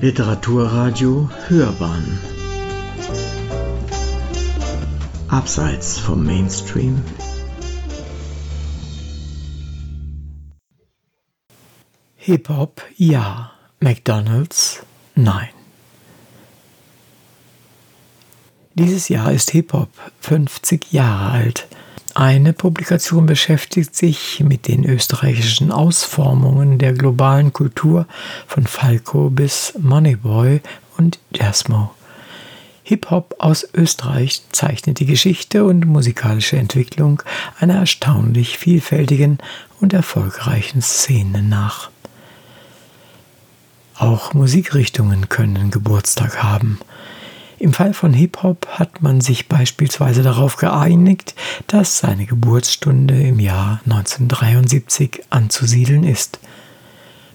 Literaturradio Hörbahn Abseits vom Mainstream Hip-Hop ja, McDonald's nein. Dieses Jahr ist Hip-Hop 50 Jahre alt. Eine Publikation beschäftigt sich mit den österreichischen Ausformungen der globalen Kultur von Falco bis Moneyboy und Jasmo. Hip-Hop aus Österreich zeichnet die Geschichte und musikalische Entwicklung einer erstaunlich vielfältigen und erfolgreichen Szene nach. Auch Musikrichtungen können Geburtstag haben. Im Fall von Hip-Hop hat man sich beispielsweise darauf geeinigt, dass seine Geburtsstunde im Jahr 1973 anzusiedeln ist.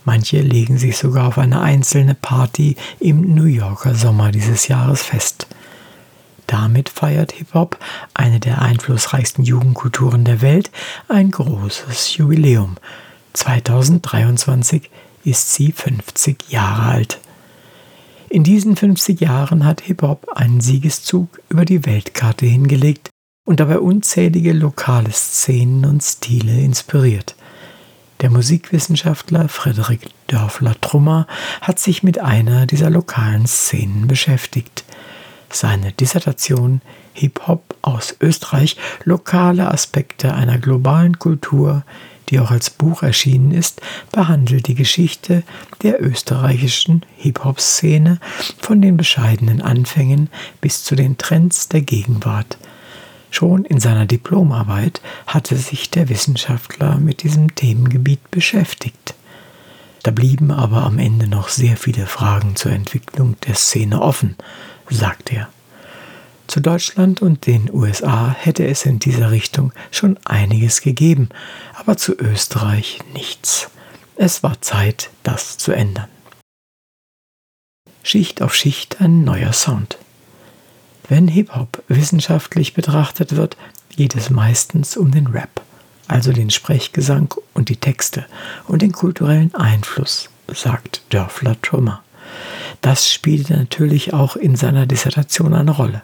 Manche legen sich sogar auf eine einzelne Party im New Yorker Sommer dieses Jahres fest. Damit feiert Hip-Hop, eine der einflussreichsten Jugendkulturen der Welt, ein großes Jubiläum. 2023 ist sie 50 Jahre alt. In diesen 50 Jahren hat Hip-Hop einen Siegeszug über die Weltkarte hingelegt und dabei unzählige lokale Szenen und Stile inspiriert. Der Musikwissenschaftler Frederik Dörfler-Trummer hat sich mit einer dieser lokalen Szenen beschäftigt. Seine Dissertation Hip-Hop aus Österreich, lokale Aspekte einer globalen Kultur die auch als Buch erschienen ist, behandelt die Geschichte der österreichischen Hip-Hop-Szene von den bescheidenen Anfängen bis zu den Trends der Gegenwart. Schon in seiner Diplomarbeit hatte sich der Wissenschaftler mit diesem Themengebiet beschäftigt. Da blieben aber am Ende noch sehr viele Fragen zur Entwicklung der Szene offen, sagt er. Zu Deutschland und den USA hätte es in dieser Richtung schon einiges gegeben, aber zu Österreich nichts. Es war Zeit, das zu ändern. Schicht auf Schicht ein neuer Sound. Wenn Hip-Hop wissenschaftlich betrachtet wird, geht es meistens um den Rap, also den Sprechgesang und die Texte und den kulturellen Einfluss, sagt Dörfler Trummer. Das spielte natürlich auch in seiner Dissertation eine Rolle.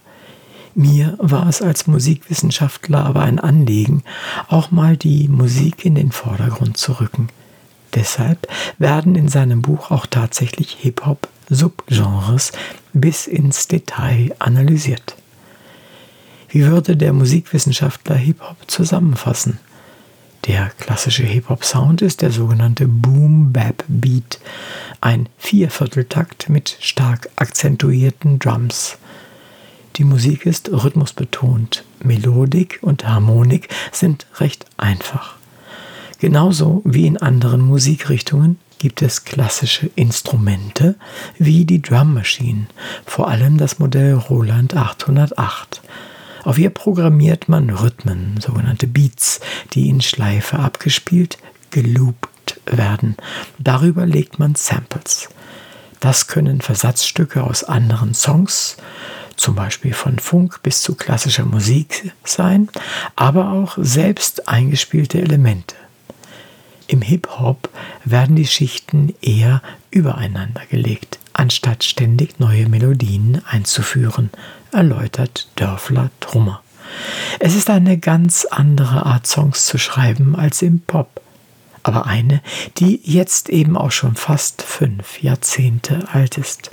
Mir war es als Musikwissenschaftler aber ein Anliegen, auch mal die Musik in den Vordergrund zu rücken. Deshalb werden in seinem Buch auch tatsächlich Hip-Hop-Subgenres bis ins Detail analysiert. Wie würde der Musikwissenschaftler Hip-Hop zusammenfassen? Der klassische Hip-Hop-Sound ist der sogenannte Boom-Bap-Beat, ein Viervierteltakt mit stark akzentuierten Drums. Die Musik ist rhythmusbetont. Melodik und Harmonik sind recht einfach. Genauso wie in anderen Musikrichtungen gibt es klassische Instrumente wie die Drum Machine, vor allem das Modell Roland 808. Auf ihr programmiert man Rhythmen, sogenannte Beats, die in Schleife abgespielt, geloopt werden. Darüber legt man Samples. Das können Versatzstücke aus anderen Songs, zum Beispiel von Funk bis zu klassischer Musik sein, aber auch selbst eingespielte Elemente. Im Hip-Hop werden die Schichten eher übereinander gelegt, anstatt ständig neue Melodien einzuführen, erläutert Dörfler Trummer. Es ist eine ganz andere Art Songs zu schreiben als im Pop, aber eine, die jetzt eben auch schon fast fünf Jahrzehnte alt ist.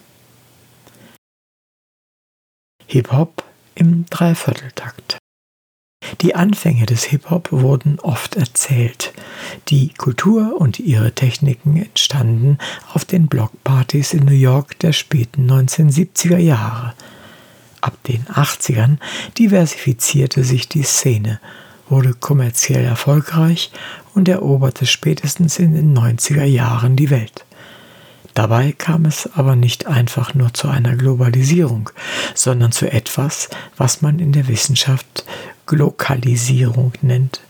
Hip-Hop im Dreivierteltakt. Die Anfänge des Hip-Hop wurden oft erzählt. Die Kultur und ihre Techniken entstanden auf den Blockpartys in New York der späten 1970er Jahre. Ab den 80ern diversifizierte sich die Szene, wurde kommerziell erfolgreich und eroberte spätestens in den 90er Jahren die Welt. Dabei kam es aber nicht einfach nur zu einer Globalisierung, sondern zu etwas, was man in der Wissenschaft Glokalisierung nennt.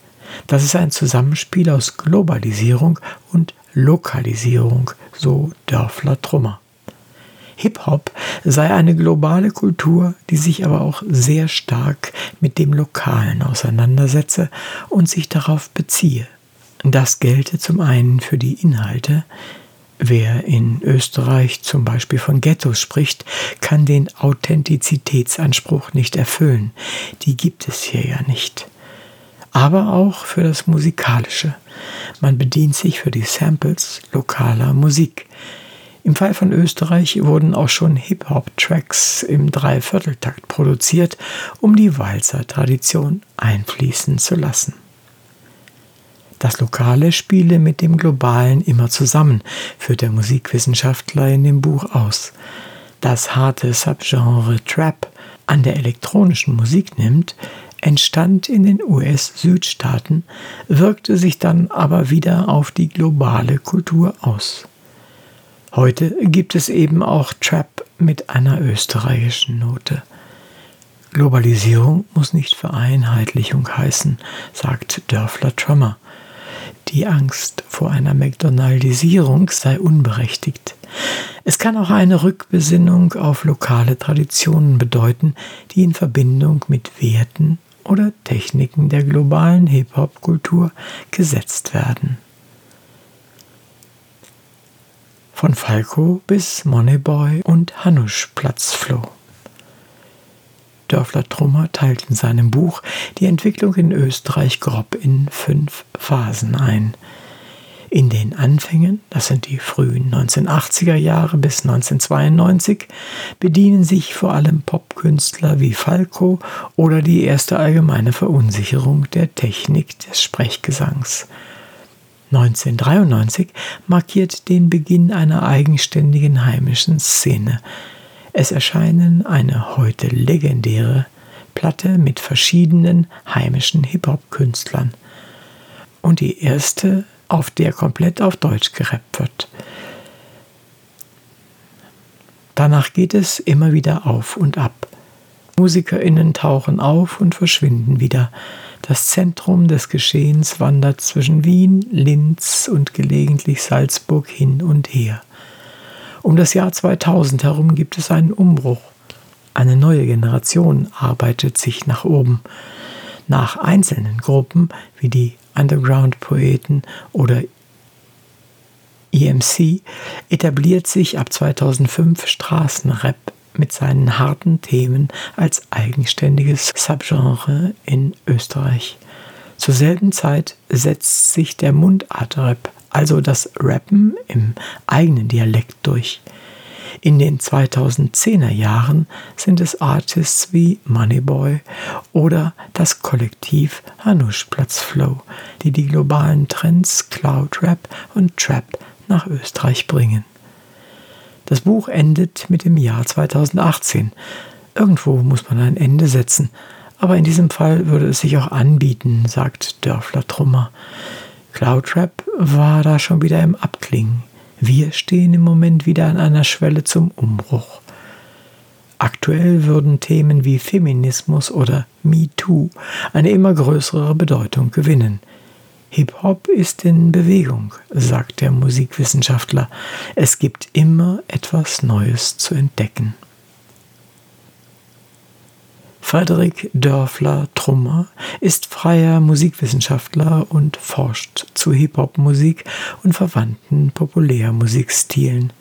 Das ist ein Zusammenspiel aus Globalisierung und Lokalisierung, so Dörfler Trummer. Hip-Hop sei eine globale Kultur, die sich aber auch sehr stark mit dem Lokalen auseinandersetze und sich darauf beziehe. Das gelte zum einen für die Inhalte, Wer in Österreich zum Beispiel von Ghettos spricht, kann den Authentizitätsanspruch nicht erfüllen. Die gibt es hier ja nicht. Aber auch für das Musikalische. Man bedient sich für die Samples lokaler Musik. Im Fall von Österreich wurden auch schon Hip-Hop-Tracks im Dreivierteltakt produziert, um die Walzer-Tradition einfließen zu lassen. Das Lokale spiele mit dem Globalen immer zusammen, führt der Musikwissenschaftler in dem Buch aus. Das harte Subgenre Trap an der elektronischen Musik nimmt, entstand in den US-Südstaaten, wirkte sich dann aber wieder auf die globale Kultur aus. Heute gibt es eben auch Trap mit einer österreichischen Note. Globalisierung muss nicht Vereinheitlichung heißen, sagt Dörfler Trummer. Die Angst vor einer McDonaldisierung sei unberechtigt. Es kann auch eine Rückbesinnung auf lokale Traditionen bedeuten, die in Verbindung mit Werten oder Techniken der globalen Hip-Hop-Kultur gesetzt werden. Von Falco bis Moneyboy und Hanusch Platzfloh. Dörfler Trummer teilt in seinem Buch die Entwicklung in Österreich grob in fünf Phasen ein. In den Anfängen, das sind die frühen 1980er Jahre bis 1992, bedienen sich vor allem Popkünstler wie Falco oder die erste allgemeine Verunsicherung der Technik des Sprechgesangs. 1993 markiert den Beginn einer eigenständigen heimischen Szene, es erscheinen eine heute legendäre Platte mit verschiedenen heimischen Hip-Hop-Künstlern und die erste, auf der komplett auf Deutsch gerappt wird. Danach geht es immer wieder auf und ab. MusikerInnen tauchen auf und verschwinden wieder. Das Zentrum des Geschehens wandert zwischen Wien, Linz und gelegentlich Salzburg hin und her. Um das Jahr 2000 herum gibt es einen Umbruch. Eine neue Generation arbeitet sich nach oben. Nach einzelnen Gruppen wie die Underground-Poeten oder EMC etabliert sich ab 2005 Straßenrap mit seinen harten Themen als eigenständiges Subgenre in Österreich. Zur selben Zeit setzt sich der Mundartrap also das Rappen im eigenen Dialekt durch. In den 2010er Jahren sind es Artists wie Moneyboy oder das Kollektiv Hanush Platzflow, die die globalen Trends Cloud Rap und Trap nach Österreich bringen. Das Buch endet mit dem Jahr 2018. Irgendwo muss man ein Ende setzen, aber in diesem Fall würde es sich auch anbieten, sagt Dörfler Trummer. Cloudrap war da schon wieder im Abklingen. Wir stehen im Moment wieder an einer Schwelle zum Umbruch. Aktuell würden Themen wie Feminismus oder MeToo eine immer größere Bedeutung gewinnen. Hip-Hop ist in Bewegung, sagt der Musikwissenschaftler. Es gibt immer etwas Neues zu entdecken. Frederik Dörfler-Trummer ist freier Musikwissenschaftler und forscht zu Hip-Hop-Musik und verwandten Populärmusikstilen.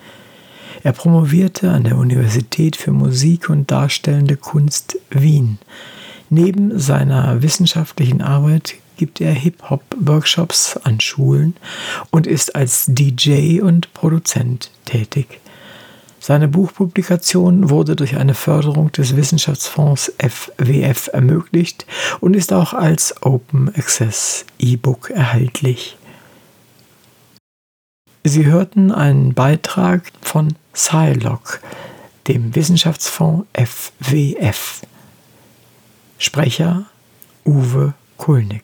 Er promovierte an der Universität für Musik und Darstellende Kunst Wien. Neben seiner wissenschaftlichen Arbeit gibt er Hip-Hop-Workshops an Schulen und ist als DJ und Produzent tätig. Seine Buchpublikation wurde durch eine Förderung des Wissenschaftsfonds FWF ermöglicht und ist auch als Open Access E-Book erhältlich. Sie hörten einen Beitrag von Scilog, dem Wissenschaftsfonds FWF. Sprecher Uwe Kulnig.